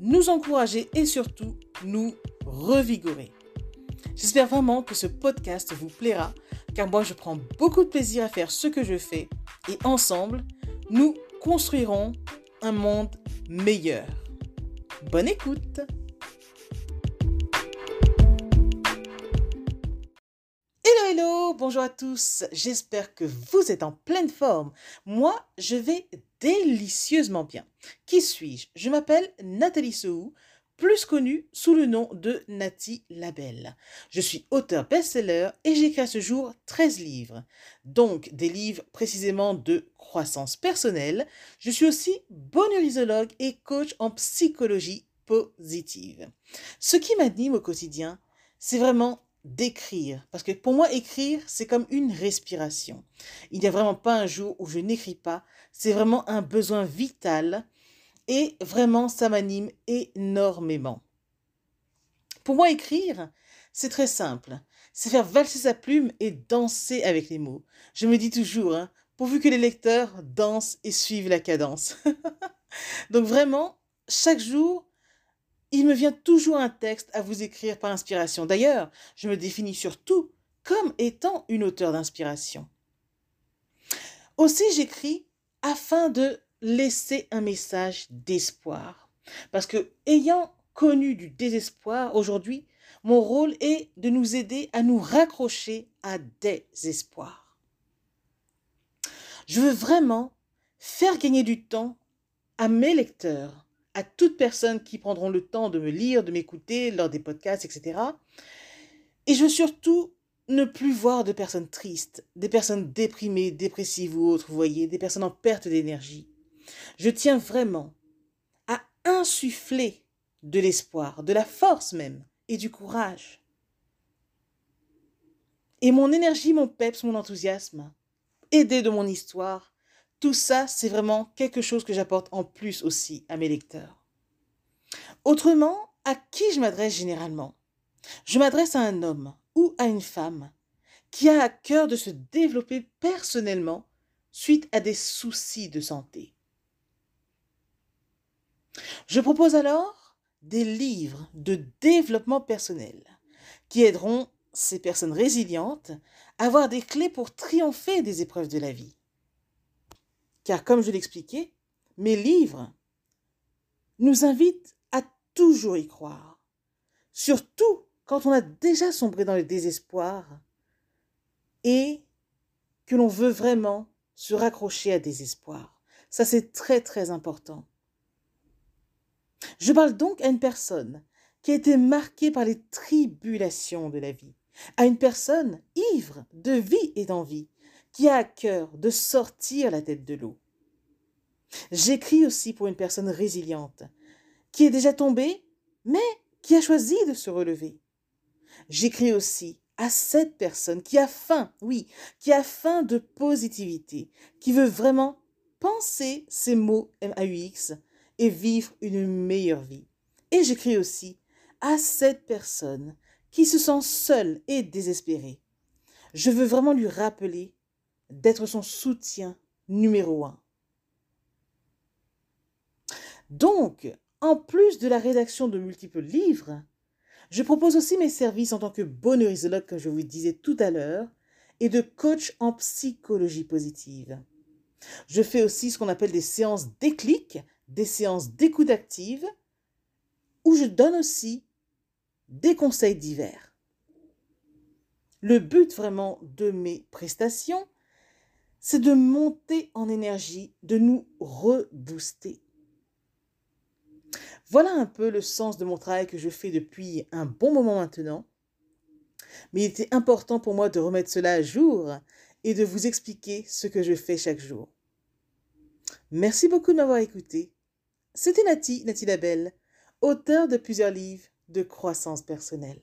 nous encourager et surtout nous revigorer. J'espère vraiment que ce podcast vous plaira, car moi je prends beaucoup de plaisir à faire ce que je fais et ensemble, nous construirons un monde meilleur. Bonne écoute Hello hello, bonjour à tous, j'espère que vous êtes en pleine forme. Moi, je vais délicieusement bien. Qui suis-je? Je, m'appelle Nathalie Sou, plus connue sous le nom de Nati Labelle. Je suis auteur best-seller et j'écris à ce jour 13 livres, donc des livres précisément de croissance personnelle. Je suis aussi bonheurisologue et coach en psychologie positive. Ce qui m'anime au quotidien, c'est vraiment d'écrire. Parce que pour moi, écrire, c'est comme une respiration. Il n'y a vraiment pas un jour où je n'écris pas. C'est vraiment un besoin vital. Et vraiment, ça m'anime énormément. Pour moi, écrire, c'est très simple. C'est faire valser sa plume et danser avec les mots. Je me dis toujours, hein, pourvu que les lecteurs dansent et suivent la cadence. Donc vraiment, chaque jour, il me vient toujours un texte à vous écrire par inspiration. D'ailleurs, je me définis surtout comme étant une auteure d'inspiration. Aussi, j'écris afin de laisser un message d'espoir. Parce que, ayant connu du désespoir aujourd'hui, mon rôle est de nous aider à nous raccrocher à des espoirs. Je veux vraiment faire gagner du temps à mes lecteurs à toutes personnes qui prendront le temps de me lire, de m'écouter lors des podcasts, etc. Et je veux surtout ne plus voir de personnes tristes, des personnes déprimées, dépressives ou autres, vous voyez, des personnes en perte d'énergie. Je tiens vraiment à insuffler de l'espoir, de la force même, et du courage. Et mon énergie, mon peps, mon enthousiasme, aidé de mon histoire, tout ça, c'est vraiment quelque chose que j'apporte en plus aussi à mes lecteurs. Autrement, à qui je m'adresse généralement? Je m'adresse à un homme ou à une femme qui a à cœur de se développer personnellement suite à des soucis de santé. Je propose alors des livres de développement personnel qui aideront ces personnes résilientes à avoir des clés pour triompher des épreuves de la vie. Car comme je l'expliquais, mes livres nous invitent à toujours y croire, surtout quand on a déjà sombré dans le désespoir et que l'on veut vraiment se raccrocher à des espoirs. Ça, c'est très, très important. Je parle donc à une personne qui a été marquée par les tribulations de la vie, à une personne ivre de vie et d'envie, qui a à cœur de sortir la tête de l'eau. J'écris aussi pour une personne résiliente, qui est déjà tombée, mais qui a choisi de se relever. J'écris aussi à cette personne qui a faim, oui, qui a faim de positivité, qui veut vraiment penser ces mots MAUX et vivre une meilleure vie. Et j'écris aussi à cette personne qui se sent seule et désespérée. Je veux vraiment lui rappeler d'être son soutien numéro un. Donc, en plus de la rédaction de multiples livres, je propose aussi mes services en tant que bonheurisologue, comme je vous disais tout à l'heure, et de coach en psychologie positive. Je fais aussi ce qu'on appelle des séances déclic, des séances d'écoute active, où je donne aussi des conseils divers. Le but vraiment de mes prestations, c'est de monter en énergie, de nous rebooster. Voilà un peu le sens de mon travail que je fais depuis un bon moment maintenant. Mais il était important pour moi de remettre cela à jour et de vous expliquer ce que je fais chaque jour. Merci beaucoup de m'avoir écouté. C'était Nati, Nati Labelle, auteur de plusieurs livres de croissance personnelle.